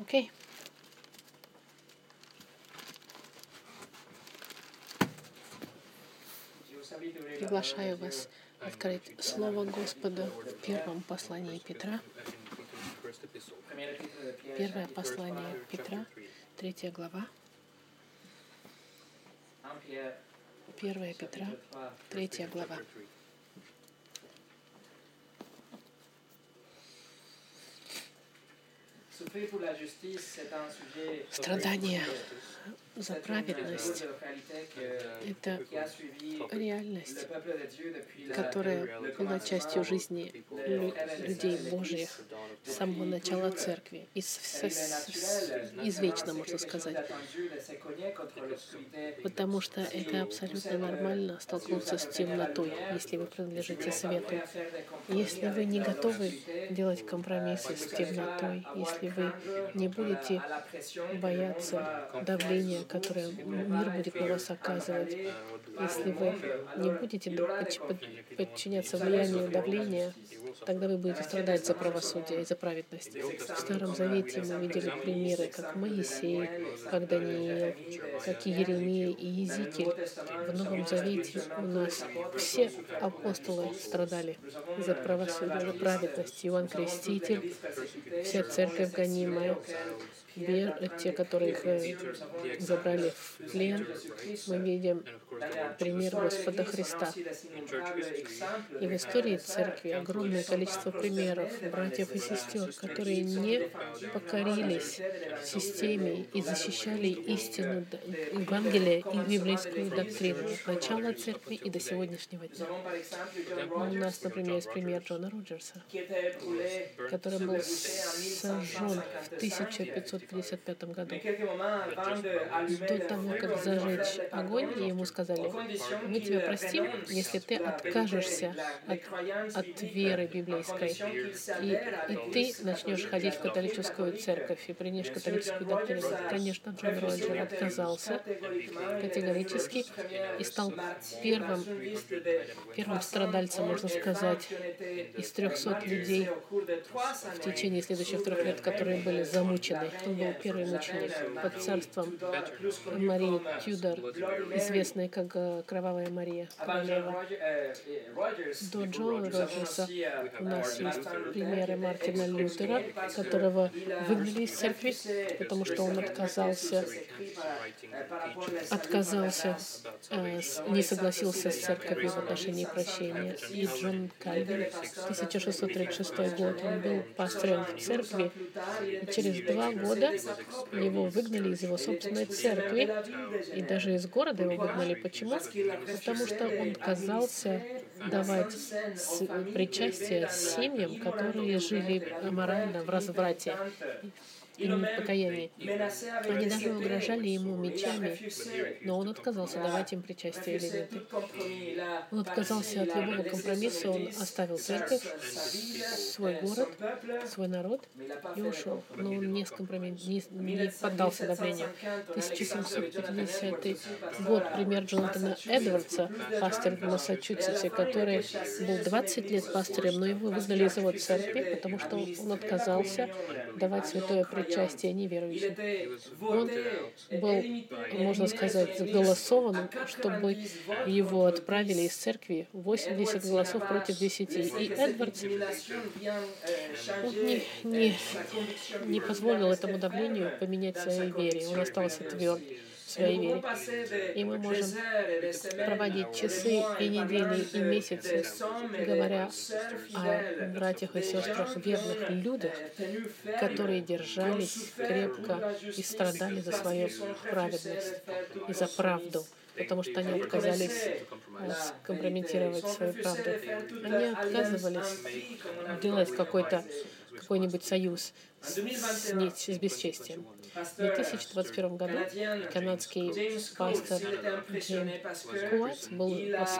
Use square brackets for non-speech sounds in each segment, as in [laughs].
Окей. Приглашаю вас открыть Слово Господа в первом послании Петра. Первое послание Петра, третья глава. Первая Петра, третья глава. Страдания за праведность — это реальность, которая была частью жизни людей Божьих с самого начала Церкви, из, извечно, можно сказать. Потому что это абсолютно нормально столкнуться с темнотой, если вы принадлежите свету. Если вы не готовы делать компромиссы с темнотой, если вы не будете бояться давления, которое мир будет на вас оказывать, если вы не будете подчиняться влиянию давления, тогда вы будете страдать за правосудие и за праведность. В Старом Завете мы видели примеры, как Моисей, как Даниил, как Еремия и Езекииль. В Новом Завете у нас все апостолы страдали за правосудие, за праведность. Иоанн Креститель, вся церковь гонимая, те, которых э, забрали в плен, мы видим пример Господа Христа. И в истории церкви огромное количество примеров братьев и сестер, которые не покорились системе и защищали истину Евангелия и библейскую доктрину от начала церкви и до сегодняшнего дня. У нас, например, есть пример Джона Роджерса, который был сожжен в 1555 году. До того, как зажечь огонь, ему сказали, мы тебя простим, если ты откажешься от, от веры библейской, и, и ты начнешь ходить в католическую церковь и принешь католическую доктрину. Конечно, Джон Роджер отказался категорически и стал первым, первым страдальцем, можно сказать, из 300 людей в течение следующих трех лет, которые были замучены. Он был первый мученик под царством Марии Тюдор, известной как э, Кровавая Мария, королева. До Джона Роджерса у нас есть примеры Мартина Лютера, которого выгнали из церкви, потому что он отказался, отказался, э, не согласился с церковью в отношении прощения. И Джон Кальвин, 1636 год, он был пастором в церкви, и через два года его выгнали из его собственной церкви, и даже из города его выгнали. Почему? Потому что он отказался давать причастие семьям, которые жили аморально в разврате и покаянии. Они даже угрожали ему мечами, но он отказался давать им причастие элементы. Он отказался от любого компромисса, он оставил церковь, свой город, свой народ и ушел. Но он не, скомпромис... не, не поддался давлению. 1750 год, пример Джонатана Эдвардса, пастор в Массачусетсе, который был 20 лет пастырем, но его выгнали из его церкви, потому что он отказался давать святое причастие причастия неверующим. Он был, можно сказать, голосован, чтобы его отправили из церкви. 80 голосов против 10. И Эдвардс он не, не, не позволил этому давлению поменять своей вере. Он остался тверд своей вере. И мы можем проводить часы и недели и месяцы, говоря о братьях и сестрах, верных людях, которые держались крепко и страдали за свою праведность и за правду потому что они отказались э, скомпрометировать свою правду. Они отказывались делать какой-то какой-нибудь союз с, с, с бесчестием. В 2021 году канадский пастор Джеймс Куатс был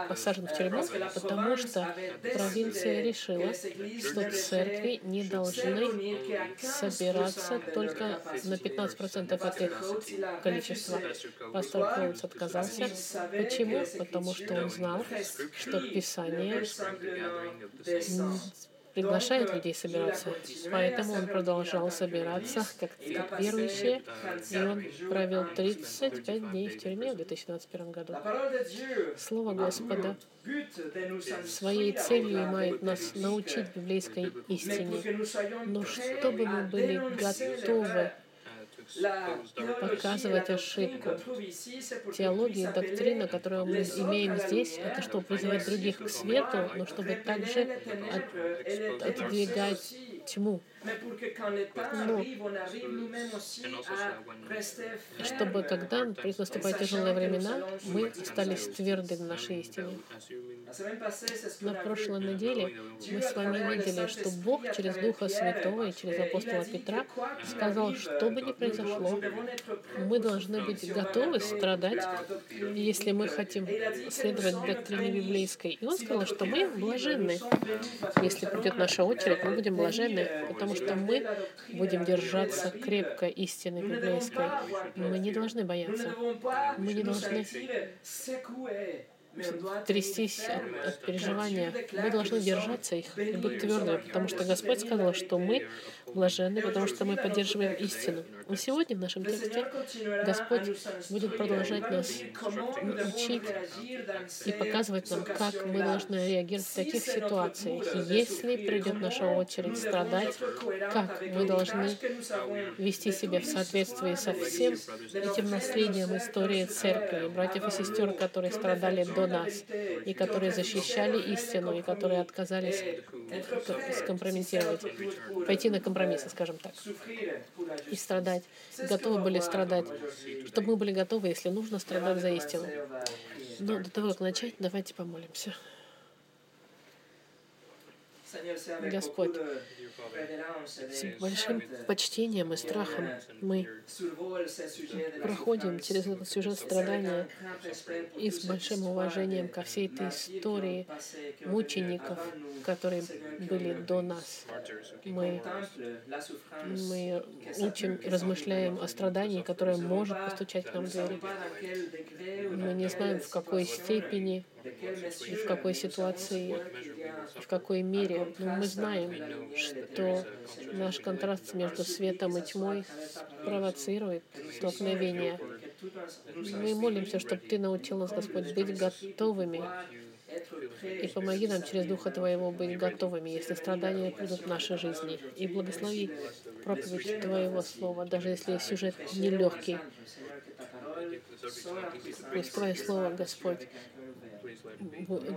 посажен в тюрьму, потому что провинция решила, что церкви не должны собираться только на 15% от их количества. Пастор Куатс отказался. Почему? Потому что он знал, что Писание приглашает людей собираться. Поэтому он продолжал собираться как, как верующий, и он провел 35 дней в тюрьме в 2021 году. Слово Господа своей целью имеет нас научить библейской истине, но чтобы мы были готовы показывать ошибку. Теология и доктрина, которую мы имеем здесь, это что, призывать других к свету, но чтобы также от, отдвигать тьму. Но чтобы когда наступают тяжелые времена, мы остались тверды в нашей истине. На прошлой неделе мы с вами видели, что Бог через Духа Святого и через апостола Петра сказал, что бы ни произошло, мы должны быть готовы страдать, если мы хотим следовать доктрине библейской. И он сказал, что мы блаженны. Если придет наша очередь, мы будем блаженны, потому что мы будем держаться крепко истины библейской. Мы не должны бояться. Мы не должны трястись от, от переживания. Мы должны держаться их и быть твердыми, потому что Господь сказал, что мы блаженны, потому что мы поддерживаем истину. И сегодня в нашем тексте Господь будет продолжать нас учить и показывать нам, как мы должны реагировать в таких ситуациях. Если придет наша очередь страдать, как мы должны вести себя в соответствии со всем этим наследием истории церкви, братьев и сестер, которые страдали до нас, и которые защищали истину, и которые отказались скомпрометировать, пойти на компромиссы, скажем так, и страдать, готовы были страдать, чтобы мы были готовы, если нужно, страдать за истину. Но до того, как начать, давайте помолимся. Господь, с большим почтением и страхом мы проходим через этот сюжет страдания и с большим уважением ко всей этой истории мучеников, которые были до нас. Мы, мы учим, размышляем о страдании, которое может постучать к нам в двери. Мы не знаем, в какой степени и в какой ситуации, в какой мере. Но мы знаем, что наш контраст между светом и тьмой провоцирует столкновение. Мы молимся, чтобы Ты научил нас, Господь, быть готовыми и помоги нам через Духа Твоего быть готовыми, если страдания придут в нашей жизни. И благослови проповедь Твоего Слова, даже если сюжет нелегкий. Пусть Твое Слово, Господь,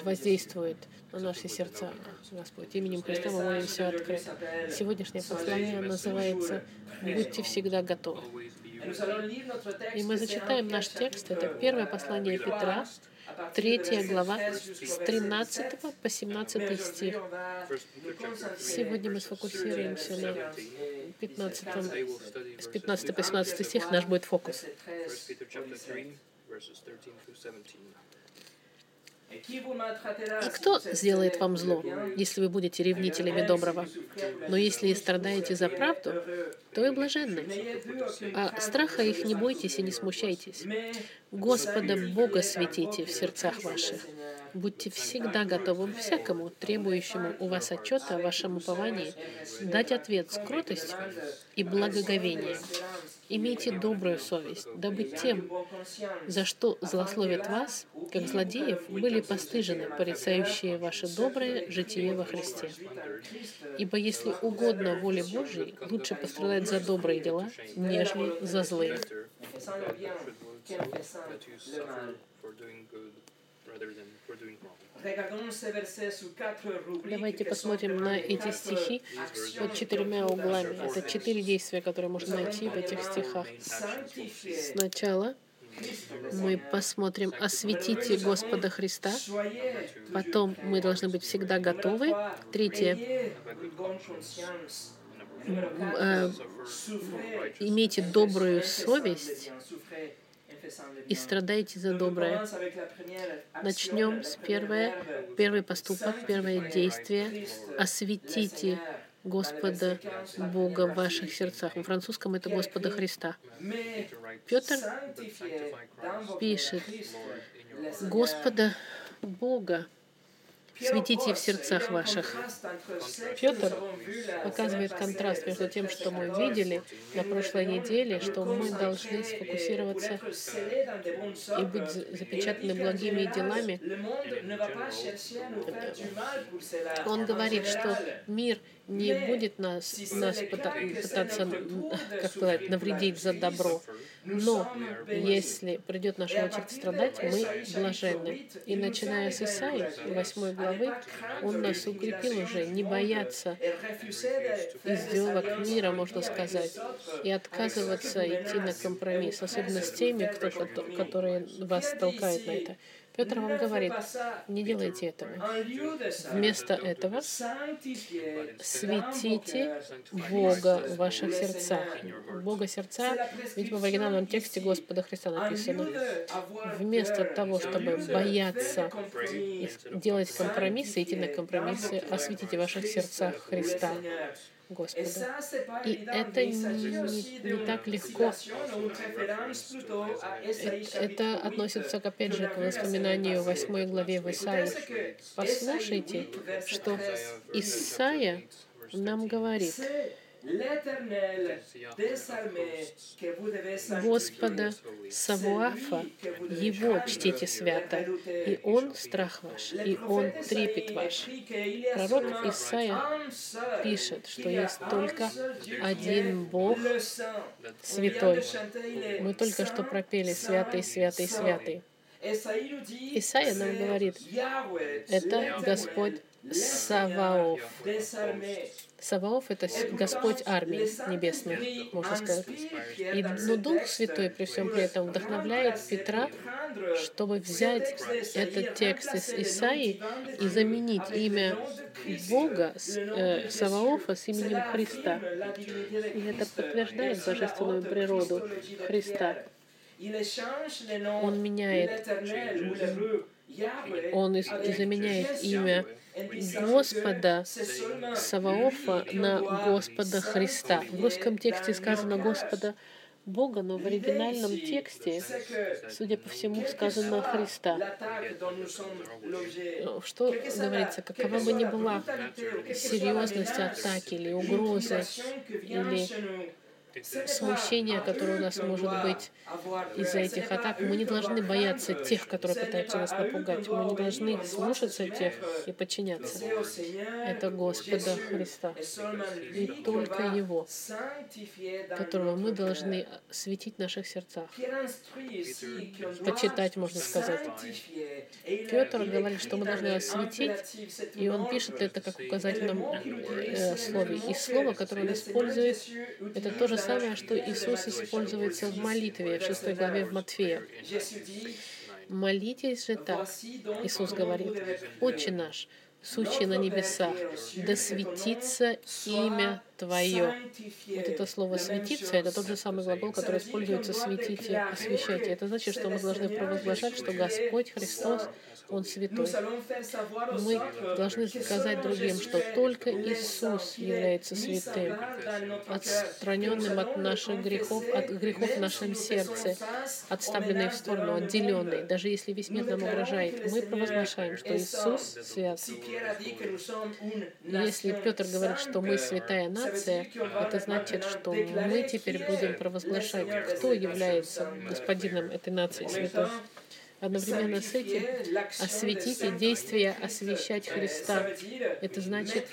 воздействует на наши сердца, Господь. Именем Христа мы молимся открыто. Сегодняшнее послание называется «Будьте всегда готовы». И мы зачитаем наш текст. Это первое послание Петра, третья глава, с 13 по 17 стих. Сегодня мы сфокусируемся на 15, с 15 по 17 стих, наш будет фокус. А кто сделает вам зло, если вы будете ревнителями доброго? Но если и страдаете за правду, то вы блаженны. А страха их не бойтесь и не смущайтесь. Господа Бога светите в сердцах ваших. Будьте всегда готовы всякому, требующему у вас отчета о вашем уповании, дать ответ с кротостью и благоговением. Имейте добрую совесть, дабы тем, за что злословят вас, как злодеев, были постыжены порицающие ваше доброе житие во Христе. Ибо если угодно воле Божьей, лучше пострадать за добрые дела, нежели за злые. Давайте посмотрим на эти стихи под четырьмя углами. Это четыре действия, которые можно найти в этих стихах. Сначала мы посмотрим «Осветите Господа Христа». Потом мы должны быть всегда готовы. Третье э, имейте добрую совесть и страдайте за доброе. Начнем с первое, первый поступок, первое действие. Осветите Господа Бога в ваших сердцах. В французском это Господа Христа. Петр пишет Господа Бога Светите в сердцах ваших. Петр показывает контраст между тем, что мы видели на прошлой неделе, что мы должны сфокусироваться и быть запечатаны благими делами. Он говорит, что мир не будет нас, нас пытаться, как сказать, навредить за добро. Но если придет наша очередь страдать, мы блаженны. И начиная с Исаи, 8 главы, он нас укрепил уже не бояться издевок мира, можно сказать, и отказываться идти на компромисс, особенно с теми, кто, которые вас толкают на это. Петр вам говорит, не делайте этого. Вместо этого светите Бога в ваших сердцах. Бога сердца, видимо, в оригинальном тексте Господа Христа написано. Вместо того, чтобы бояться делать компромиссы, идти на компромиссы, осветите в ваших сердцах Христа. Господа. И это не, не так легко. Это, это относится, опять же, к воспоминанию в 8 главе в Исаии. Послушайте, что Исаия нам говорит, Господа Савуафа, Его чтите свято, и Он страх ваш, и Он трепет ваш. Пророк Исаия пишет, что есть только один Бог святой. Мы только что пропели «Святый, святый, святый». Исаия нам говорит, это Господь Саваоф. Саваоф — это Господь армии небесных, можно сказать. И, но Дух Святой при всем при этом вдохновляет Петра, чтобы взять этот текст из Исаии и заменить имя Бога э, Саваофа с именем Христа. И это подтверждает божественную природу Христа. Он меняет, он заменяет имя Господа Саваофа на Господа Христа. В русском тексте сказано Господа Бога, но в оригинальном тексте, судя по всему, сказано Христа. Что говорится, какова бы ни была серьезность атаки или угрозы, или смущение, которое у нас может быть из-за этих атак. Мы не должны бояться тех, которые пытаются нас напугать. Мы не должны слушаться тех и подчиняться. Это Господа Христа. И только Его, которого мы должны светить в наших сердцах. Почитать, можно сказать. Петр говорит, что мы должны осветить, и он пишет это как указательном э, слове. И слово, которое он использует, это то же самое, что Иисус используется в молитве в 6 главе в Матфея. Молитесь же так, Иисус говорит, «Отче наш, сущий на небесах, да светится имя Твое». Вот это слово «светиться» — это тот же самый глагол, который используется «светите», «освящайте». Это значит, что мы должны провозглашать, что Господь Христос он святой. Мы должны сказать другим, что только Иисус является святым, отстраненным от наших грехов, от грехов в нашем сердце, отставленный в сторону, отделенный. Даже если весь мир нам угрожает, мы провозглашаем, что Иисус свят. Если Петр говорит, что мы святая нация, это значит, что мы теперь будем провозглашать, кто является господином этой нации святой. Одновременно с этим осветить и действие освещать Христа. Это значит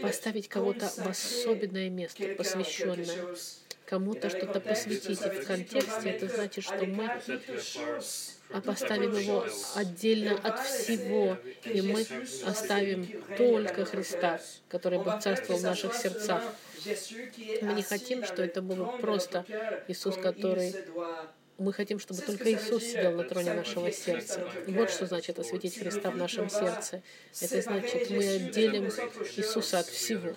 поставить кого-то в особенное место, посвященное кому-то что-то посвятить. И в контексте это значит, что мы а поставим его отдельно от всего, и мы оставим только Христа, который бы царствовал в наших сердцах. Мы не хотим, что это был просто Иисус, который мы хотим, чтобы только Иисус сидел на троне нашего сердца. И вот что значит осветить Христа в нашем сердце. Это значит, мы отделим Иисуса от всего.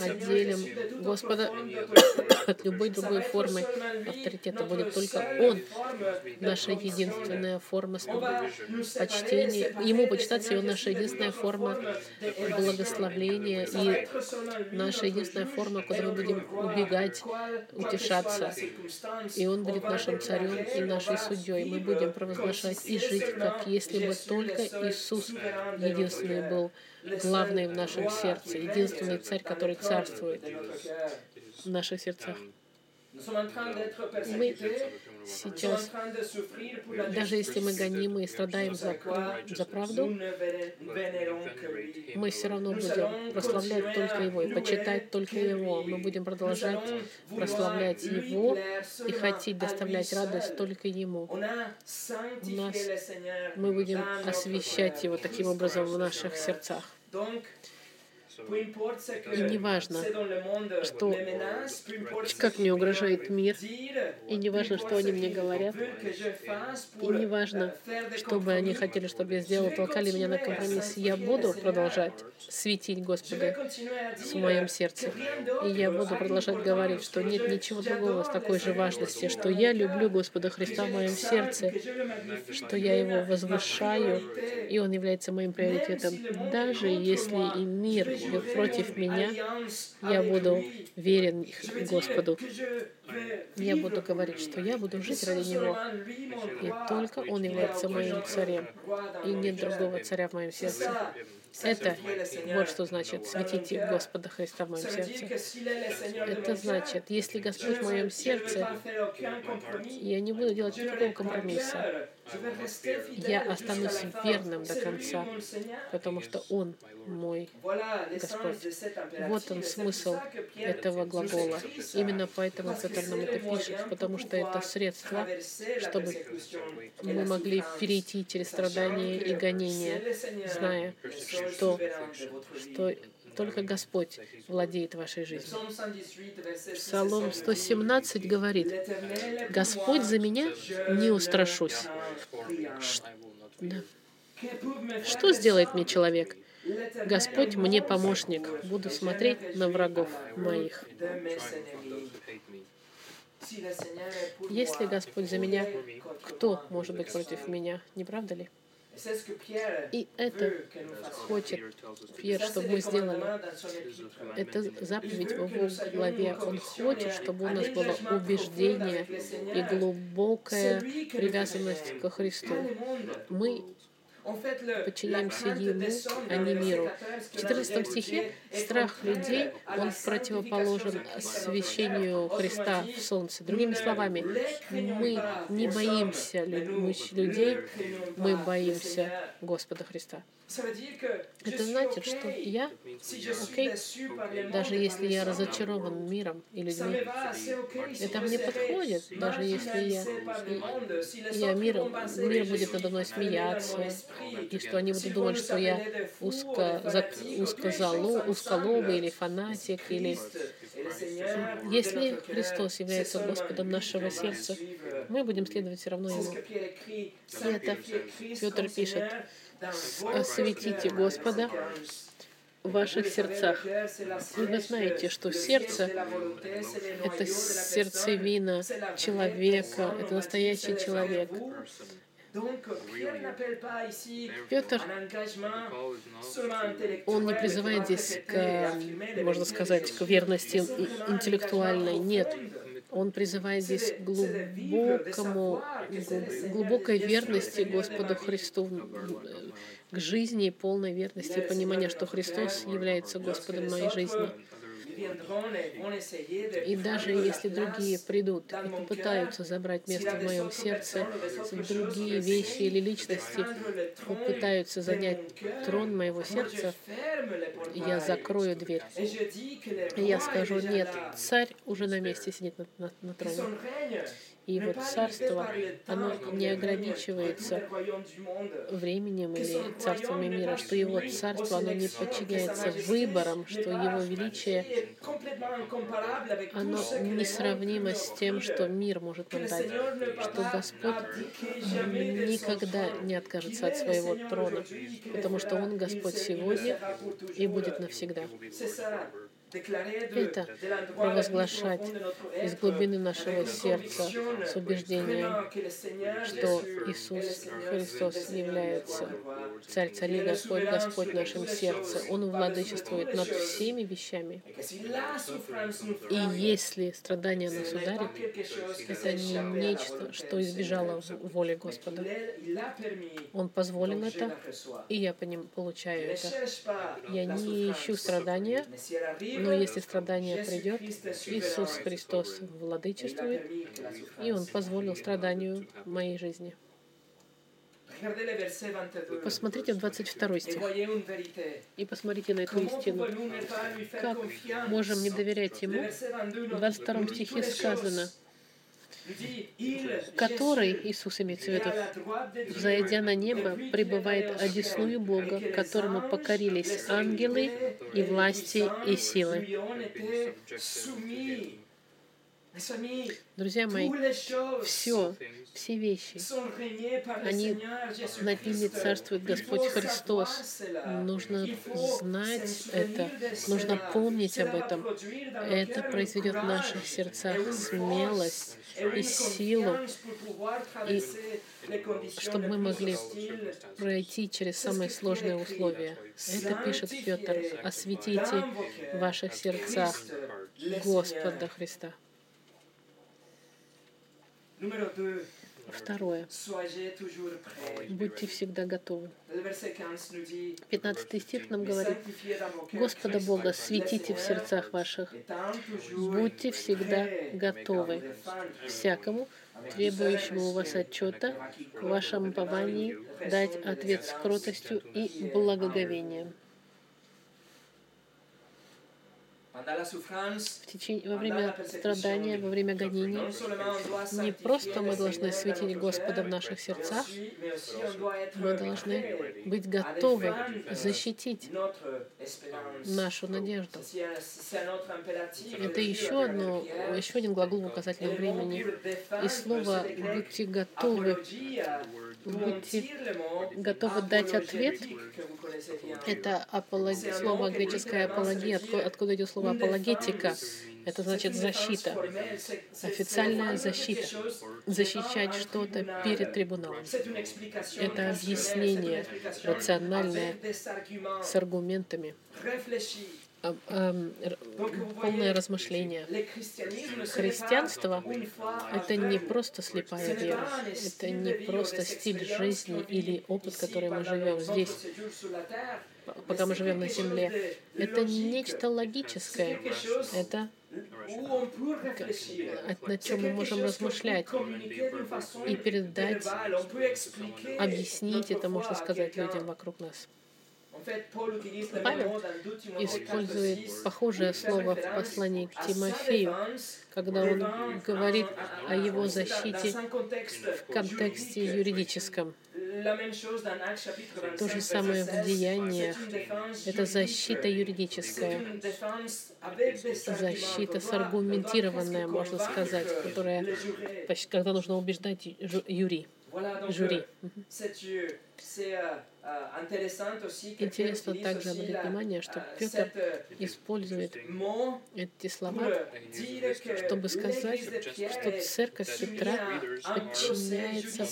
Отделим Господа [coughs] от любой другой формы авторитета. Будет только Он, наша единственная форма почтения. Ему почитаться, и Он наша единственная форма благословления и наша единственная форма, куда мы будем убегать, утешаться И Он будет нашим царем и нашей судьей. Мы будем провозглашать и жить, как если бы только Иисус единственный был главный в нашем сердце, единственный царь, который царствует в наших сердцах. Мы сейчас, даже если мы гонимы и страдаем за, за правду, мы все равно будем прославлять только Его и почитать только Его. Мы будем продолжать прославлять Его и хотеть доставлять радость только Ему. У нас мы будем освещать Его таким образом в наших сердцах. И не важно, что, как мне угрожает мир, и не важно, что они мне говорят, и не важно, что бы они хотели, чтобы я сделал, толкали меня на компромисс. Я буду продолжать светить Господа в моем сердце. И я буду продолжать говорить, что нет ничего другого с такой же важности, что я люблю Господа Христа в моем сердце, что я Его возвышаю, и Он является моим приоритетом. Даже если и мир против меня, я буду верен Господу. Я буду говорить, что я буду жить ради Него. И только Он является моим царем. И нет другого царя в моем сердце. Это вот что значит «светите Господа Христа в моем сердце». Это значит, если Господь в моем сердце, я не буду делать никакого компромисса. Я останусь верным до конца, потому что Он мой Господь. Вот он смысл этого глагола. Именно поэтому Петр нам это пишет, потому что это средство, чтобы мы могли перейти через страдания и гонения, зная, что, что только Господь владеет вашей жизнью. Псалом 117 говорит, «Господь за меня не устрашусь». Да. Что сделает мне человек? Господь мне помощник, буду смотреть на врагов моих. Если Господь за меня, кто может быть против меня? Не правда ли? И это хочет Пьер, чтобы мы сделали. Это заповедь в его главе. Он хочет, чтобы у нас было убеждение и глубокая привязанность ко Христу. Мы подчиняемся Ему, а не миру. В 14 стихе страх людей, он противоположен освящению Христа в солнце. Другими словами, мы не боимся людей, мы боимся Господа Христа. Это значит, что я окей, okay, даже если я разочарован миром и людьми. Это мне подходит, даже если я, я мир, мир будет надо мной смеяться, и что они будут думать, что я узко, узкозало, узколобый или фанатик, или... Если Христос является Господом нашего сердца, мы будем следовать все равно Ему. И это Петр пишет, осветите Господа в ваших сердцах. И вы знаете, что сердце — это сердцевина человека, это настоящий человек. Петр, он не призывает здесь к, можно сказать, к верности интеллектуальной. Нет, он призывает здесь к глубокому, глубокой верности Господу Христу, к жизни и полной верности и понимания, что Христос является Господом моей жизни. И даже если другие придут и попытаются забрать место в моем сердце, другие вещи или личности попытаются занять трон моего сердца, я закрою дверь. И я скажу, нет, царь уже на месте сидит на, на, на троне. И его царство, оно не ограничивается временем или царствами мира, что его царство, оно не подчиняется выборам, что его величие, оно несравнимо с тем, что мир может нам дать, что Господь никогда не откажется от своего трона, потому что Он Господь сегодня и будет навсегда. Это провозглашать из глубины нашего сердца с убеждением, что Иисус Христос является Царь Царей, Господь, Господь в нашем сердце. Он владычествует над всеми вещами. И если страдания нас ударит, это не нечто, что избежало воли Господа. Он позволил это, и я по ним получаю это. Я не ищу страдания, но если страдание придет, Иисус Христос владычествует, и Он позволил страданию моей жизни. Посмотрите в 22 стих. И посмотрите на эту истину. Как можем не доверять Ему? В 22 стихе сказано, который, Иисус имеется в виду, взойдя на небо, пребывает одесную Бога, которому покорились ангелы и власти и силы. Друзья мои, все, все вещи, они над ними царствует Господь Христос. Нужно знать это, нужно помнить об этом. Это произведет в наших сердцах смелость и силу, и чтобы мы могли пройти через самые сложные условия. Это пишет Петр. Осветите в ваших сердцах Господа Христа. Второе. Будьте всегда готовы. 15 стих нам говорит, Господа Бога светите в сердцах ваших. Будьте всегда готовы всякому, требующему у вас отчета, в вашем уповании дать ответ с кротостью и благоговением. В течение, во время страдания, во время гонений, не просто мы должны светить Господа в наших сердцах, мы должны быть готовы защитить нашу надежду. Это еще, одно, еще один глагол в указательном времени. И слово «будьте готовы» будьте готовы дать ответ. Это апологи... слово греческое апология, откуда, откуда идет слово апологетика. Это значит защита, официальная защита, защищать что-то перед трибуналом. Это объяснение рациональное с аргументами полное размышление. Христианство — это не просто слепая вера, это не просто стиль жизни или опыт, который мы живем здесь, пока мы живем на земле. Это нечто логическое. Это над чем мы можем размышлять и передать, объяснить это, можно сказать, людям вокруг нас. Павел использует похожее слово в послании к Тимофею, когда он говорит о его защите в контексте юридическом. То же самое в деяниях. Это защита юридическая, защита саргументированная, можно сказать, которая, когда нужно убеждать юри, жюри. Интересно также обратить внимание, что Петр использует эти слова, чтобы сказать, что церковь Петра подчиняется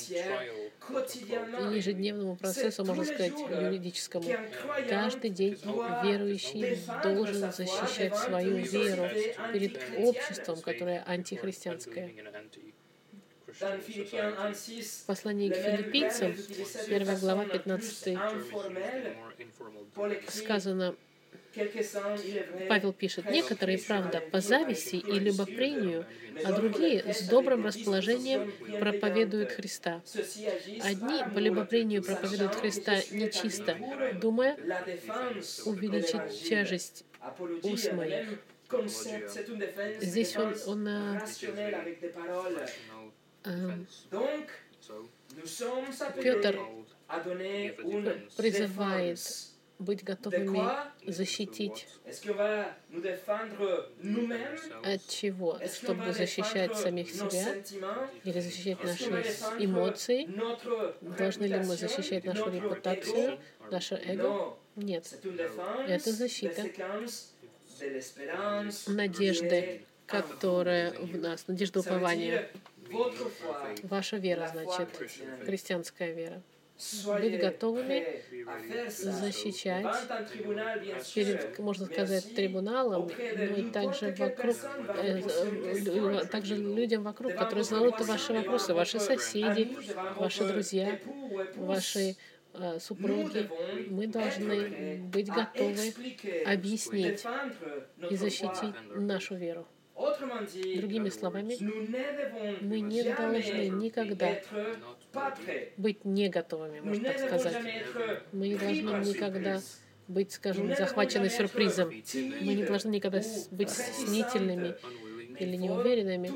ежедневному процессу, можно сказать, юридическому. Каждый день верующий должен защищать свою веру перед обществом, которое антихристианское. Послание к филиппийцам, 1 глава, 15 сказано, Павел пишет, некоторые, правда, по зависти и любопрению, а другие с добрым расположением проповедуют Христа. Одни по любопрению проповедуют Христа нечисто, думая увеличить тяжесть уст моих. Здесь он, он Петр призывает быть готовыми защитить от чего? Чтобы защищать самих себя или защищать наши эмоции? Должны ли мы защищать нашу репутацию, наше эго? Нет. Это защита надежды, которая в нас, надежда упования. Ваша вера, значит, христианская вера. Быть готовыми защищать. Перед, можно сказать, трибуналом, но и также вокруг, э, э, также людям вокруг, которые задают ваши вопросы, ваши соседи, ваши друзья, ваши э, супруги, мы должны быть готовы объяснить и защитить нашу веру. Другими словами, мы не должны никогда быть не готовыми, можно так сказать. Мы не должны никогда быть, скажем, захвачены сюрпризом. Мы не должны никогда быть снительными или неуверенными.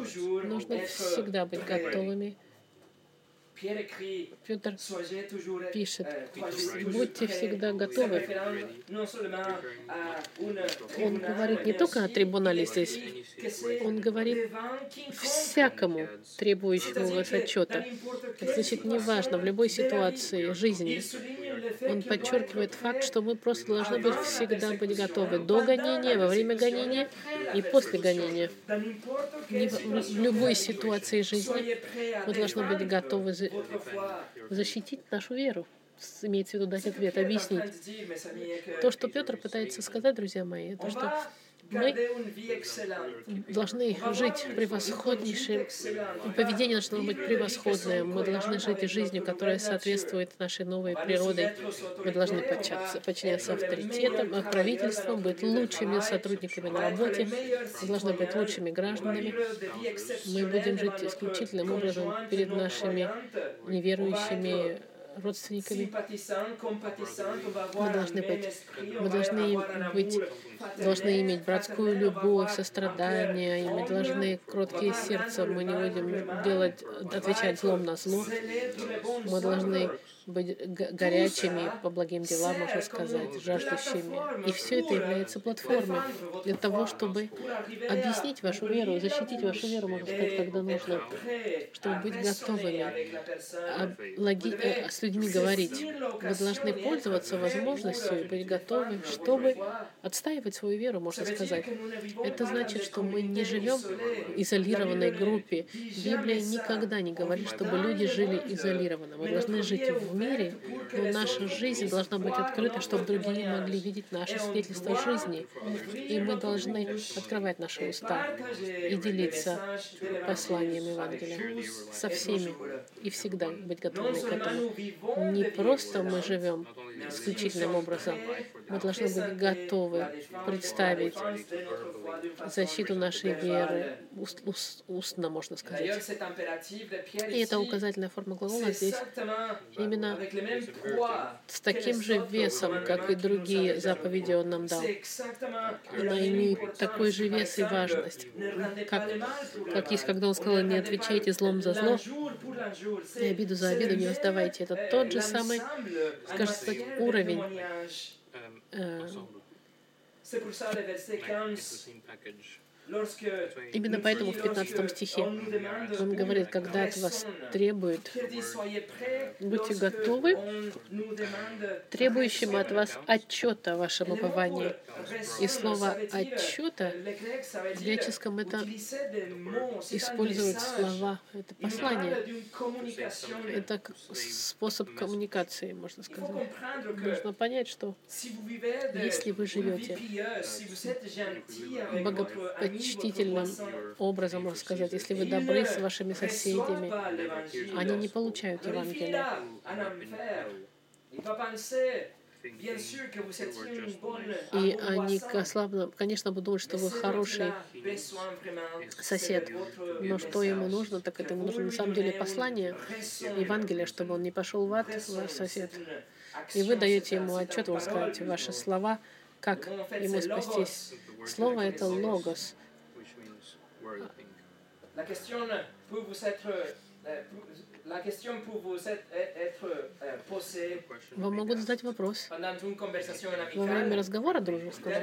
Нужно всегда быть готовыми Петр пишет, будьте всегда готовы. Он говорит не только о трибунале здесь, он говорит всякому требующему вас отчета. Значит, неважно, в любой ситуации жизни. Он подчеркивает факт, что мы просто должны быть всегда быть готовы до гонения, во время гонения и после гонения. В любой ситуации жизни мы должны быть готовы защитить нашу веру. Имеется в виду дать ответ, объяснить. То, что Петр пытается сказать, друзья мои, то, что мы должны жить превосходнейшим, поведение должно быть превосходное. Мы должны жить жизнью, которая соответствует нашей новой природе. Мы должны подчиняться авторитетам, правительствам, быть лучшими сотрудниками на работе. Мы должны быть лучшими гражданами. Мы будем жить исключительным образом перед нашими неверующими родственниками. Мы должны быть, мы должны быть, должны иметь братскую любовь, сострадание, и мы должны кроткие сердца, мы не будем делать, отвечать злом на зло. Мы должны быть горячими по благим делам, можно сказать, жаждущими. И все это является платформой для того, чтобы объяснить вашу веру, защитить вашу веру, можно сказать, когда нужно, чтобы быть готовыми а, э, с людьми говорить. Вы должны пользоваться возможностью и быть готовы, чтобы отстаивать свою веру, можно сказать. Это значит, что мы не живем в изолированной группе. Библия никогда не говорит, чтобы люди жили изолированно. Мы должны жить в в мире, но наша жизнь должна быть открыта, чтобы другие могли видеть наше свидетельство жизни. И мы должны открывать наши уста и делиться посланием Евангелия со всеми и всегда быть готовыми к этому. Не просто мы живем исключительным образом, мы должны быть готовы представить защиту нашей веры уст, уст, устно, можно сказать. И это указательная форма глагола здесь именно именно с таким же весом, как и другие заповеди Он нам дал. Она имеет такой же вес и важность, как, как есть, когда Он сказал, не отвечайте злом за зло, и обиду за обиду не воздавайте. Это тот же самый, скажем так, уровень э, Именно поэтому в 15 стихе он говорит, когда от вас требуют, будьте готовы, требующим от вас отчета о вашем уповании. И слово отчета в греческом это используют слова, это послание, это способ коммуникации, можно сказать. Нужно понять, что если вы живете богопочтительно, чтительным образом рассказать. Если вы добры с вашими соседями, они не получают Евангелие. И они конечно, будут думать, что вы хороший сосед. Но что ему нужно, так это ему нужно на самом деле послание Евангелия, чтобы он не пошел в ад, ваш сосед. И вы даете ему отчет, вы скажете ваши слова, как ему спастись. Слово — это логос. La question peut vous être Вам могут задать вопрос во время разговора дружеского.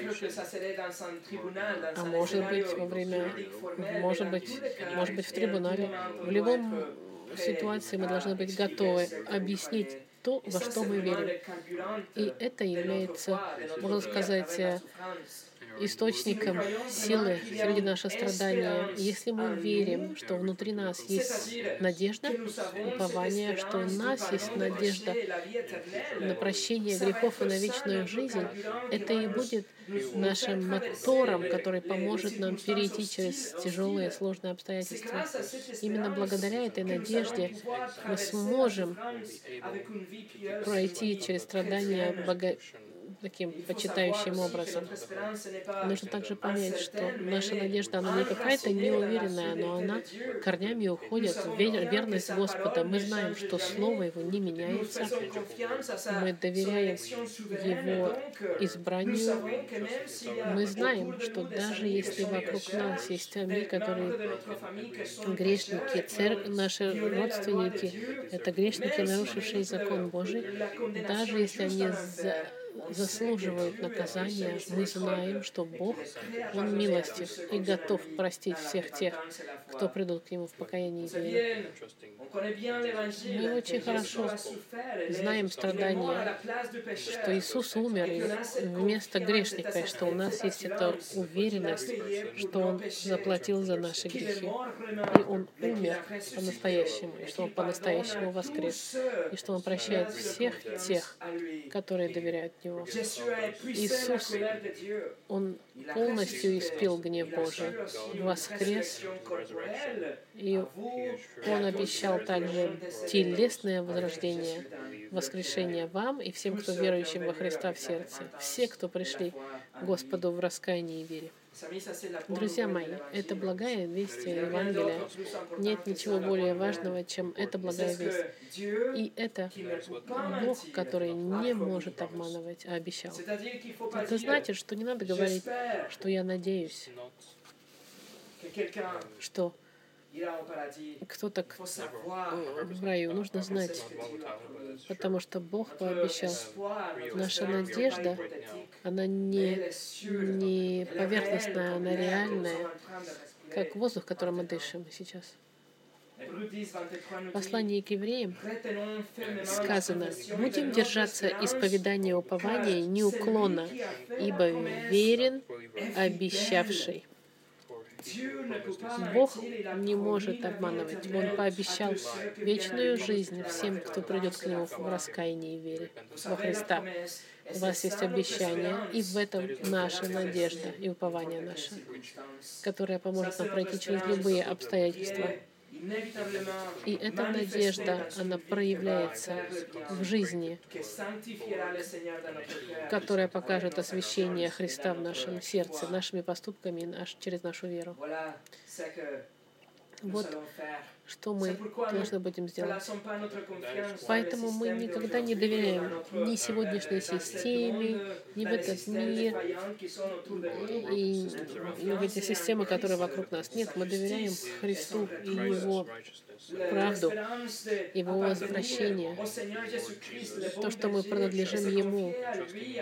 А может быть, во время, может быть, может быть, в трибунале. В любом ситуации мы должны быть готовы объяснить то, во что мы верим. И это является, можно сказать, источником силы среди наших страданий. Если мы верим, что внутри нас есть надежда, упование, что у нас есть надежда на прощение грехов и на вечную жизнь, это и будет нашим мотором, который поможет нам перейти через тяжелые, сложные обстоятельства. Именно благодаря этой надежде мы сможем пройти через страдания таким почитающим образом. Нужно также понять, что наша надежда, она не какая-то неуверенная, но она корнями уходит в верность Господа. Мы знаем, что Слово Его не меняется. Мы доверяем Его избранию. Мы знаем, что даже если вокруг нас есть они, которые грешники, церковь, наши родственники, это грешники, нарушившие закон Божий, даже если они заслуживают наказания, мы знаем, что Бог, Он милостив и готов простить всех тех, кто придут к Нему в покаянии и вере. Мы очень хорошо знаем страдания, что Иисус умер вместо грешника, и что у нас есть эта уверенность, что Он заплатил за наши грехи. И Он умер по-настоящему, и что Он по-настоящему воскрес, и что Он прощает всех тех, которые доверяют Него. Иисус, Он полностью испил гнев Божий, воскрес, и Он обещал также телесное возрождение, воскрешение вам и всем, кто верующим во Христа в сердце, все, кто пришли к Господу в раскаянии и вере. Друзья мои, это благая весть Евангелия. Нет ничего более важного, чем эта благая весть. И это Бог, который не может обманывать, а обещал. Это значит, что не надо говорить, что я надеюсь, что кто так в раю, нужно знать, потому что Бог пообещал. Наша надежда, она не, не поверхностная, она реальная, как воздух, которым мы дышим сейчас. В послании к евреям сказано, «Будем держаться исповедания упования неуклонно, ибо верен обещавший». Бог не может обманывать. Он пообещал вечную жизнь всем, кто придет к Нему в раскаянии и вере во Христа. У вас есть обещание, и в этом наша надежда и упование наше, которое поможет нам пройти через любые обстоятельства. И эта надежда, она проявляется в жизни, которая покажет освящение Христа в нашем сердце, нашими поступками наш, через нашу веру. Вот что мы должны будем сделать. Поэтому мы никогда не доверяем ни сегодняшней системе, ни в этот мир, и ни в эти системы, которые вокруг нас. Нет, мы доверяем Христу и Его правду, Его возвращение, то, что мы принадлежим Ему,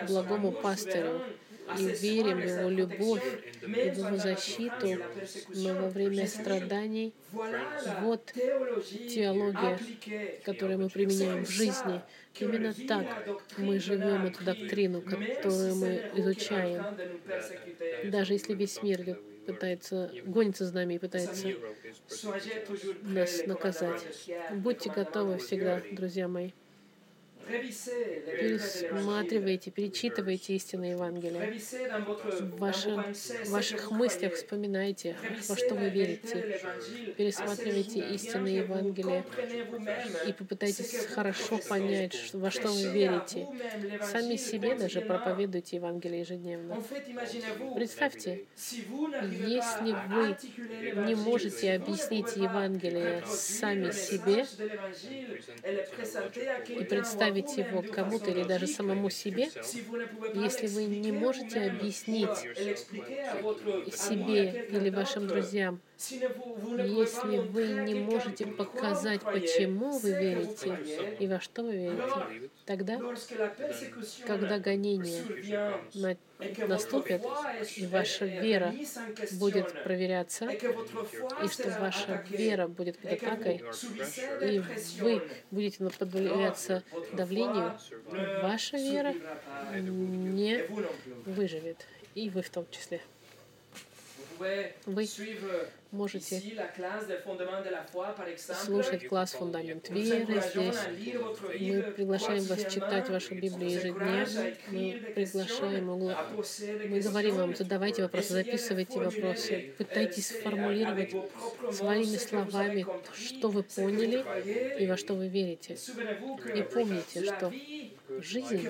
благому пастырю, и верим в Его любовь и в Его защиту, но во время страданий. Вот теология, которую мы применяем в жизни. Именно так мы живем эту доктрину, которую мы изучаем. Даже если весь мир пытается, гонится за нами и пытается нас наказать. Будьте готовы всегда, друзья мои. Пересматривайте, перечитывайте истины Евангелия. В, ваше, в ваших мыслях вспоминайте, во что вы верите. Пересматривайте истины Евангелия и попытайтесь хорошо понять, во что вы верите. Сами себе даже проповедуйте Евангелие ежедневно. Представьте, если вы не можете объяснить Евангелие сами себе и представить представить его кому-то или даже самому себе, если вы не можете объяснить себе или вашим друзьям, если вы не можете показать, почему вы верите и во что вы верите, тогда, когда гонение наступит, и ваша вера будет проверяться, и что ваша вера будет под атакой, и вы будете подвергаться давлению, ваша вера не выживет И вы в том числе. Вы можете слушать класс «Фундамент веры» здесь. Мы приглашаем вас читать вашу Библию ежедневно. Мы приглашаем, мы говорим вам, задавайте вопросы, записывайте вопросы, пытайтесь сформулировать своими словами, что вы поняли и во что вы верите. И помните, что жизнь,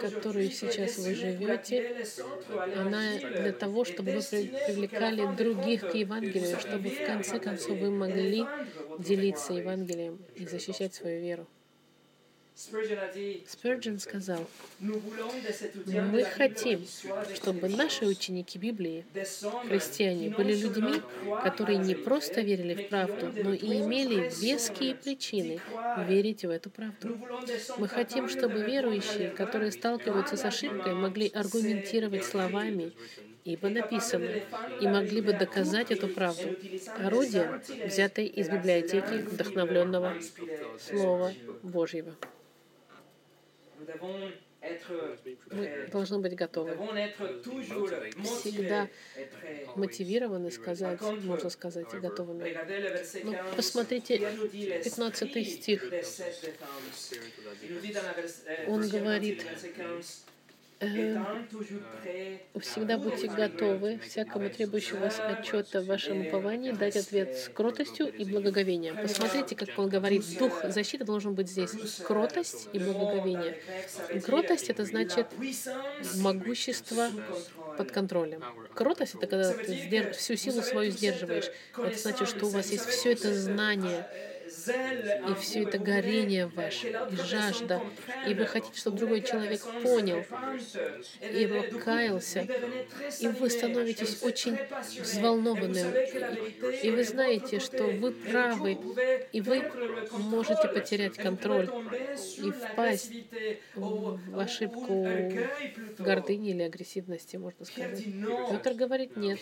которую сейчас вы живете, она для того, чтобы вы привлекали других к Евангелию, чтобы в конце концов вы могли делиться Евангелием и защищать свою веру. Спurgeon сказал, мы хотим, чтобы наши ученики Библии, христиане, были людьми, которые не просто верили в правду, но и имели веские причины верить в эту правду. Мы хотим, чтобы верующие, которые сталкиваются с ошибкой, могли аргументировать словами, ибо написано, и могли бы доказать эту правду. Орудие, взятое из библиотеки вдохновленного Слова Божьего. Мы должны быть готовы. Всегда мотивированы сказать, можно сказать, готовыми. Но посмотрите 15 стих. Он говорит, Всегда будьте готовы всякому требующему вас отчета в вашем уповании дать ответ с кротостью и благоговением. Посмотрите, как он говорит, дух защиты должен быть здесь. Кротость и благоговение. Кротость — это значит могущество под контролем. Кротость — это когда ты всю силу свою сдерживаешь. Это значит, что у вас есть все это знание, и все это горение ваше, и жажда, и вы хотите, чтобы другой человек понял. и покаялся, и вы становитесь очень взволнованным, и вы знаете, что вы правы, и вы можете потерять контроль и впасть в ошибку гордыни или агрессивности, можно сказать. Петр говорит нет.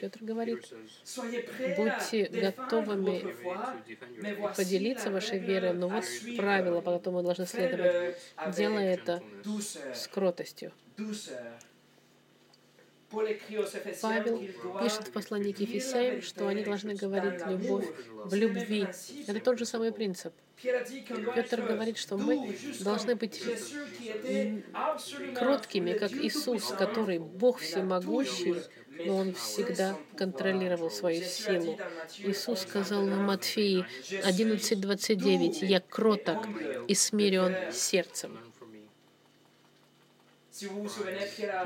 Петр говорит, будьте готовыми поделиться вашей верой, но вот правило, по которому мы должны следовать. Делай это с кротостью. Павел пишет в послании к Ефесяям, что они должны говорить любовь в любви. Это тот же самый принцип. Петр говорит, что мы должны быть кроткими, как Иисус, который Бог всемогущий, но он всегда контролировал свою силу. Иисус сказал в Матфеи 11.29, «Я кроток и смирен сердцем».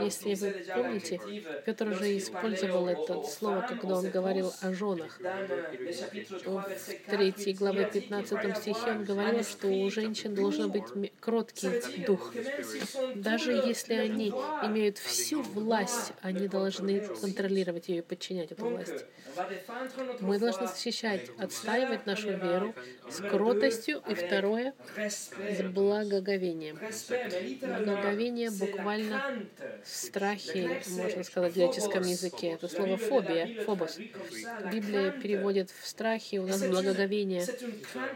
Если вы помните, Петр уже использовал это слово, когда он говорил о женах. В 3 главе 15 стихе он говорил, что у женщин должен быть кроткий дух. Даже если они имеют всю власть, они должны контролировать ее и подчинять эту власть. Мы должны защищать, отстаивать нашу веру с кротостью, и второе — с благоговением. Благоговение буквально в страхе, можно сказать, в греческом языке. Это слово фобия, фобос. Библия переводит в страхе, у нас благоговение.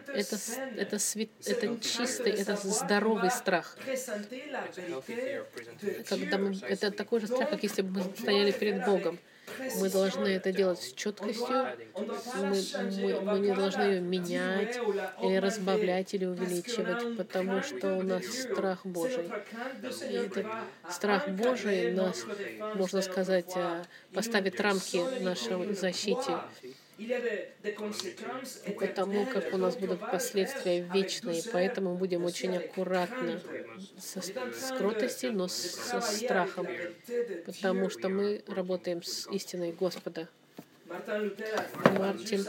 Это, это, свят, это чистый, это здоровый страх. Когда мы, это такой же страх, как если бы мы стояли перед Богом. Мы должны это делать с четкостью. Мы, мы, мы не должны ее менять или разбавлять или увеличивать, потому что у нас страх Божий. И этот страх Божий нас, можно сказать, э, поставит рамки нашей защите потому как у нас будут последствия вечные, поэтому будем очень аккуратны со, с кротостью, но со страхом, потому что мы работаем с истиной Господа. Мартин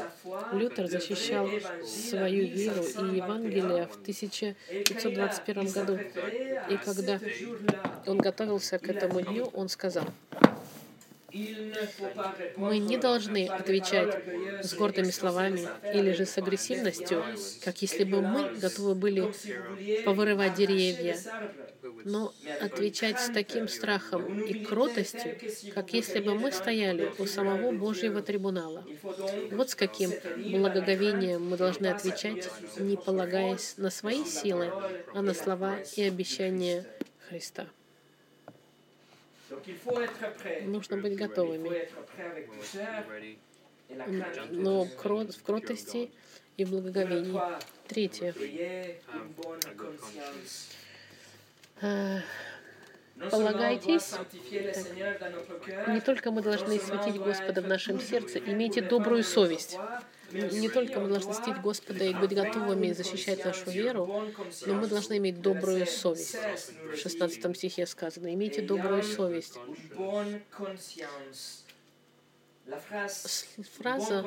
Лютер защищал свою веру и Евангелие в 1521 году. И когда он готовился к этому дню, он сказал, мы не должны отвечать с гордыми словами или же с агрессивностью, как если бы мы готовы были повырывать деревья, но отвечать с таким страхом и кротостью, как если бы мы стояли у самого Божьего трибунала. Вот с каким благоговением мы должны отвечать, не полагаясь на свои силы, а на слова и обещания Христа. М, crainte. de Но в кротости и в благоговении. Третье. Э, Полагайтесь, Не только мы должны светить Господа в нашем сердце, имейте добрую совесть. Mais Не только мы должны чтить Господа и быть готовыми защищать нашу веру, но мы должны иметь добрую совесть. 16 nous le В dit. 16 стихе сказано, имейте добрую совесть. Фраза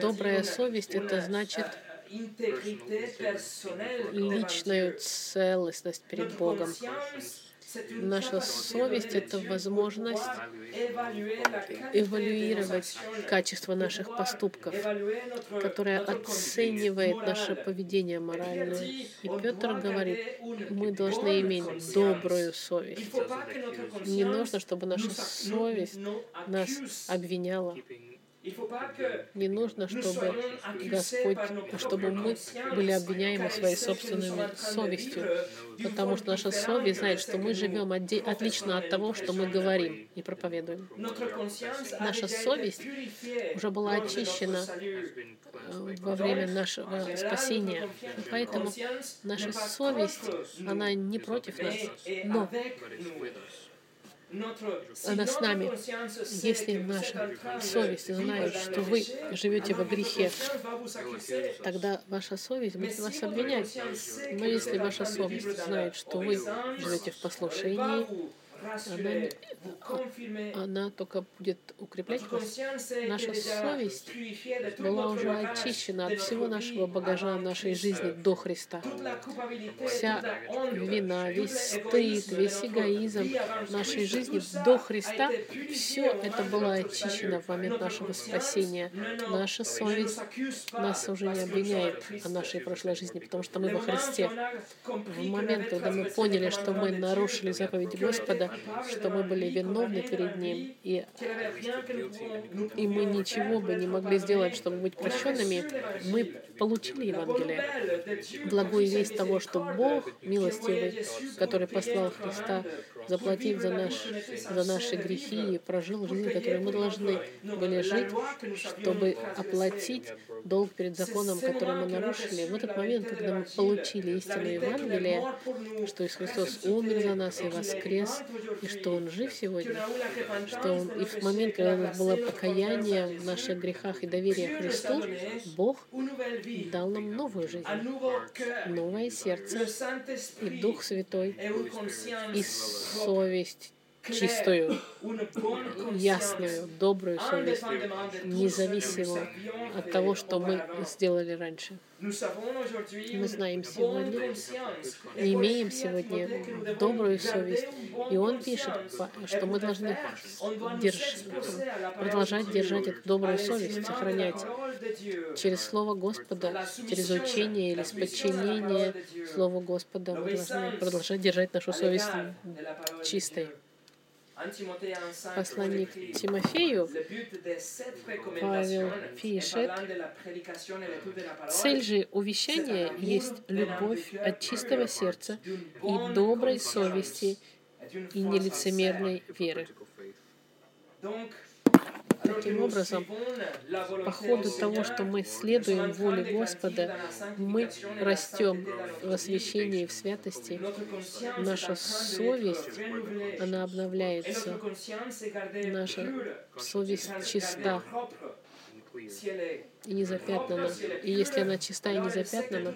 «добрая совесть» — это значит личную целостность перед Богом. Наша совесть — это возможность эвалюировать качество наших поступков, которая оценивает наше поведение моральное. И Петр говорит, мы должны иметь добрую совесть. Не нужно, чтобы наша совесть нас обвиняла. Не нужно, чтобы Господь, чтобы мы были обвиняемы своей собственной совестью, потому что наша совесть знает, что мы живем отлично от того, что мы говорим и проповедуем. Наша совесть уже была очищена э, во время нашего спасения. И поэтому наша совесть, она не против нас, но она с нами. Если наша совесть знает, что вы живете во грехе, тогда ваша совесть будет вас обвинять. Но если ваша совесть знает, что вы живете в послушании, confirmer. она только будет укреплять вас. Наша совесть была уже очищена от всего нашего багажа нашей жизни до Христа. Вся вина, весь стыд, весь эгоизм нашей жизни до Христа, все это было очищено в момент нашего спасения. Наша совесть нас уже не обвиняет о нашей прошлой жизни, потому что мы во Христе. В момент, когда мы поняли, что мы нарушили заповеди Господа, что мы были виновны перед Ним, и, и мы ничего бы не могли сделать, чтобы быть прощенными, мы получили Евангелие. Благую весть того, что Бог милостивый, который послал Христа, заплатив за, наш, за наши грехи и прожил жизнь, которую мы должны были жить, чтобы оплатить долг перед законом, который мы нарушили. В этот момент, когда мы получили истину Евангелия, что Иисус Христос умер за нас и воскрес, и что Он жив сегодня, что Он и в момент, когда у нас было покаяние в наших грехах и доверие Христу, Бог дал нам новую жизнь, новое сердце и Дух Святой, и совесть чистую, ясную, добрую совесть, независимо от того, что мы сделали раньше. Мы знаем сегодня, имеем сегодня добрую совесть. И он пишет, что мы должны держ- продолжать держать эту добрую совесть, сохранять через Слово Господа, через учение или с подчинения Слову Господа. Мы должны продолжать держать нашу совесть чистой. Посланник Тимофею Павел пишет, Цель же увещания есть любовь от чистого сердца и доброй совести и нелицемерной веры. Таким образом, по ходу того, что мы следуем воле Господа, мы растем в освящении и в святости. Наша совесть, она обновляется. Наша совесть чиста и не запятнана. И если она чиста и не запятнана,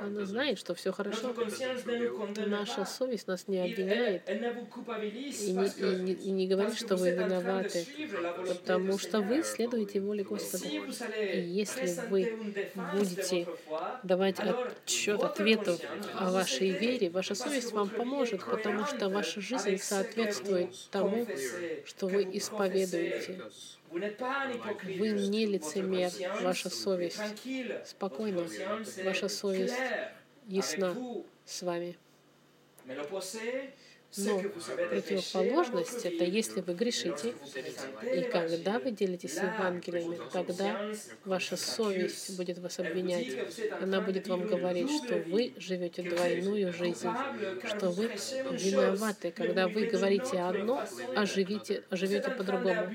она знает, что все хорошо. Наша совесть нас не обвиняет и не, и не- и не говорит, что вы виноваты, потому что вы следуете воле Господа. И если вы будете давать отчет, ответу о вашей вере, ваша совесть вам поможет, потому что ваша жизнь соответствует тому, что вы исповедуете. Вы не лицемер, ваша совесть спокойна, ваша совесть ясна с вами. Но противоположность — это если вы грешите, и когда вы делитесь Евангелиями, тогда ваша совесть будет вас обвинять. Она будет вам говорить, что вы живете двойную жизнь, что вы виноваты, когда вы говорите одно, а живете, а живете по-другому.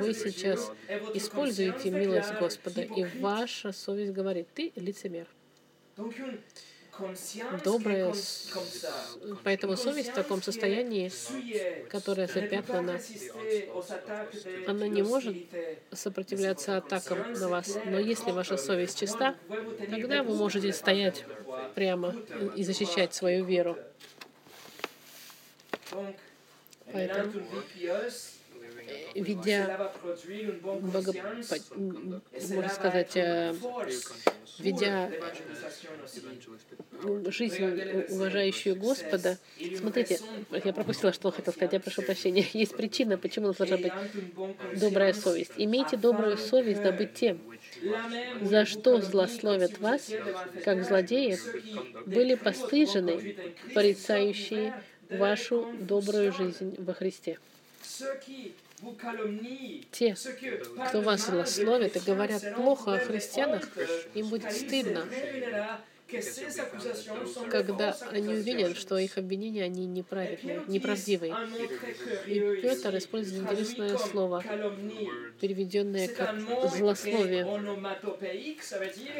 Вы сейчас используете милость Господа, и ваша совесть говорит, ты лицемер. Добрая, с- поэтому совесть в таком состоянии, которая запятнана, она не может сопротивляться атакам на вас. Но если ваша совесть чиста, тогда вы можете стоять прямо и защищать свою веру. Поэтому, ведя бого- по- м, можно сказать, э, ведя жизнь, у- уважающую Господа. Смотрите, я пропустила, что хотел сказать, я прошу прощения. [laughs] Есть причина, почему у нас должна быть добрая совесть. Имейте добрую совесть, дабы тем, за что злословят вас, как злодеев, были постыжены, порицающие вашу добрую жизнь во Христе. Те, кто вас злословит и говорят плохо о христианах, им будет стыдно, когда они увидят, что их обвинения, они неправедные, неправдивые. И Петр использует интересное слово, переведенное как злословие.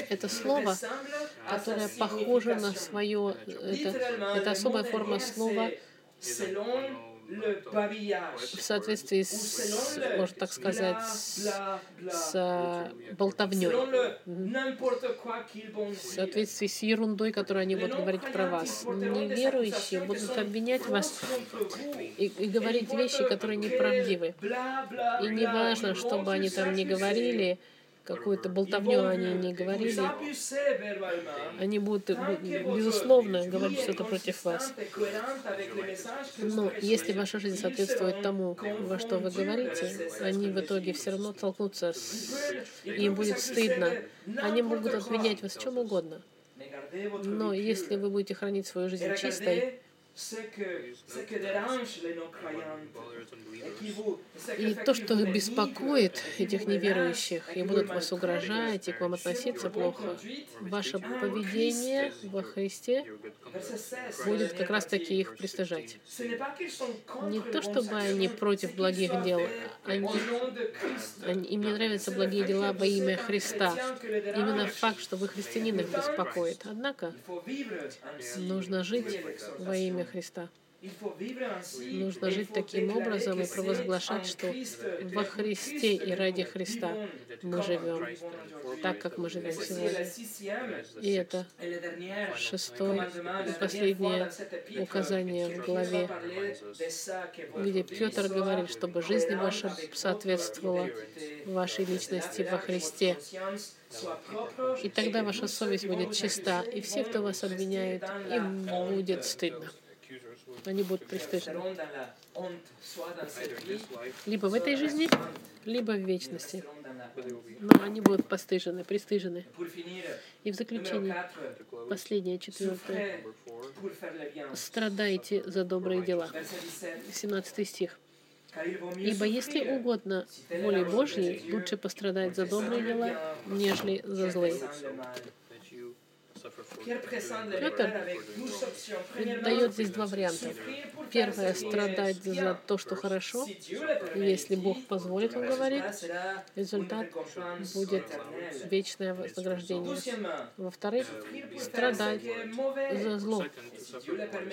Это слово, которое похоже на свое... Это, это особая форма слова в соответствии с, можно так сказать, с, с болтовней, в соответствии с ерундой, которую они будут говорить про вас. Неверующие будут обвинять вас и, и говорить вещи, которые неправдивы. И не важно, что бы они там ни говорили, какую-то болтовню они не говорили, они будут, бу- безусловно, говорить что-то против вас. Но если ваша жизнь соответствует тому, во что вы говорите, они в итоге все равно столкнутся с... Им будет стыдно. Они могут обвинять вас в чем угодно. Но если вы будете хранить свою жизнь чистой, и то, что беспокоит этих неверующих, и будут вас угрожать, и к вам относиться плохо, ваше поведение во Христе будет как раз-таки их пристыжать. Не то, чтобы они против благих дел, они, они- им не нравятся благие дела во имя Христа. Именно факт, что вы христианин их беспокоит. Однако нужно жить во имя Христа. Нужно жить таким образом и провозглашать, что во Христе и ради Христа мы живем так, как мы живем сегодня. И это шестое и последнее указание в главе, где Петр говорит, чтобы жизнь ваша соответствовала вашей личности во Христе. И тогда ваша совесть будет чиста, и все, кто вас обвиняют, им будет стыдно. Они будут пристыжены. Либо в этой жизни, либо в вечности. Но они будут постыжены, пристыжены. И в заключение, последнее, четвертое. Страдайте за добрые дела. 17 стих. Ибо если угодно воле Божьей, лучше пострадать за добрые дела, нежели за злые. Петр дает здесь два варианта. Первое — страдать за то, что хорошо. И Если Бог позволит, он говорит, результат будет вечное вознаграждение. Во-вторых, страдать за зло.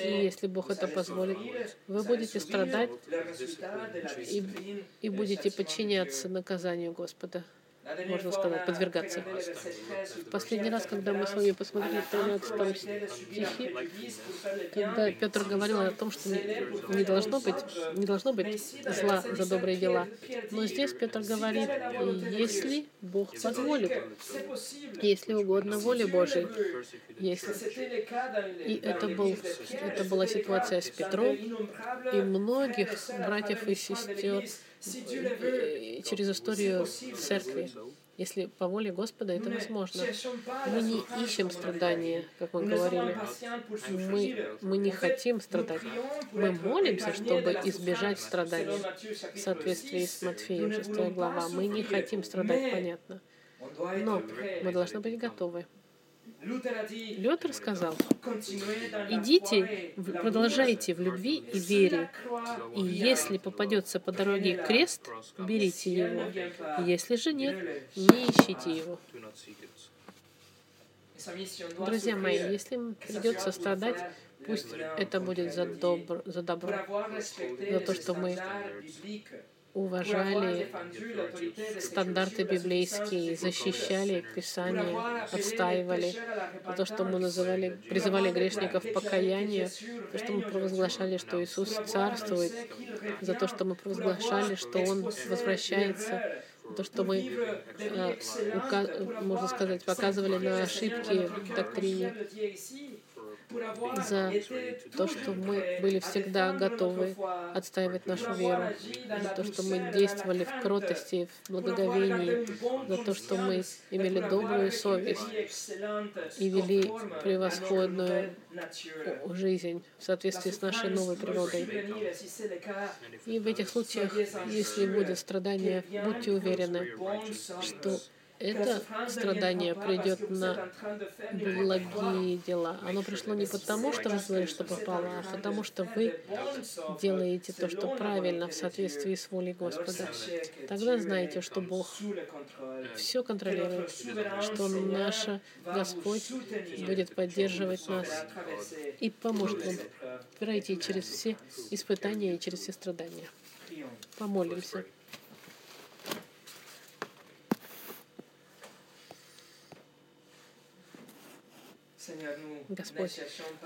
И если Бог это позволит, вы будете страдать и, и будете подчиняться наказанию Господа можно сказать, подвергаться. В последний раз, когда мы с вами посмотрели 13 стихи, когда Петр говорил о том, что не должно быть, не должно быть зла за добрые дела. Но здесь Петр говорит, если Бог позволит, если угодно воле Божьей, если... И это, был, это была ситуация с Петром и многих братьев и сестер через историю церкви. Если по воле Господа это возможно. Мы не ищем страдания, как мы говорили. Мы, мы не хотим страдать. Мы молимся, чтобы избежать страданий. В соответствии 6. с Матфеем, ne 6 voulons глава. Мы не хотим страдать, понятно. Но мы должны быть готовы. Лютер сказал, идите, продолжайте в любви и вере. И если попадется по дороге крест, берите его. Если же нет, не ищите его. Друзья мои, если придется страдать, пусть это будет за, добро, за добро. За то, что мы Уважали стандарты библейские, защищали Писание, отстаивали то, что мы называли, призывали грешников к покаянию, за что мы провозглашали, что Иисус царствует, за то, что мы провозглашали, что Он возвращается, то, что мы, э, можно сказать, показывали на ошибки в доктрине, за то, что мы были всегда готовы отстаивать нашу веру, за то, что мы действовали в кротости, в благоговении, за то, что мы имели добрую совесть и вели превосходную жизнь в соответствии с нашей новой природой. И в этих случаях, если будет страдание, будьте уверены, что это страдание придет на благие дела. Оно пришло не потому, что вы сделали, что попало, а потому что вы делаете то, что правильно в соответствии с волей Господа. Тогда знайте, что Бог все контролирует, что наш Господь будет поддерживать нас и поможет нам пройти через все испытания и через все страдания. Помолимся. Господь,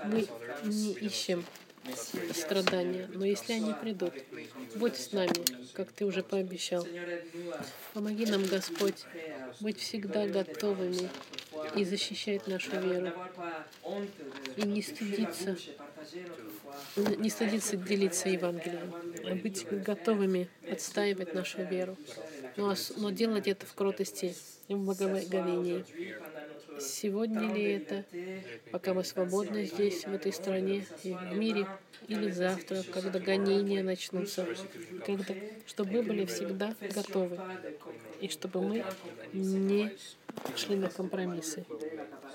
мы не ищем страдания, но если они придут, будь с нами, как Ты уже пообещал. Помоги нам, Господь, быть всегда готовыми и защищать нашу веру, и не стыдиться, не стыдиться делиться Евангелием, а быть готовыми отстаивать нашу веру, но, но делать это в кротости и в благоговении. Сегодня ли это, пока мы свободны здесь, в этой стране и в мире, или завтра, когда гонения начнутся, когда, чтобы мы были всегда готовы, и чтобы мы не шли на компромиссы,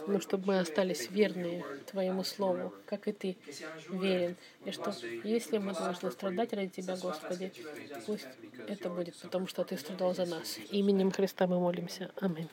но чтобы мы остались верные Твоему Слову, как и Ты верен, и что если мы должны страдать ради Тебя, Господи, пусть это будет, потому что Ты страдал за нас. Именем Христа мы молимся. Аминь.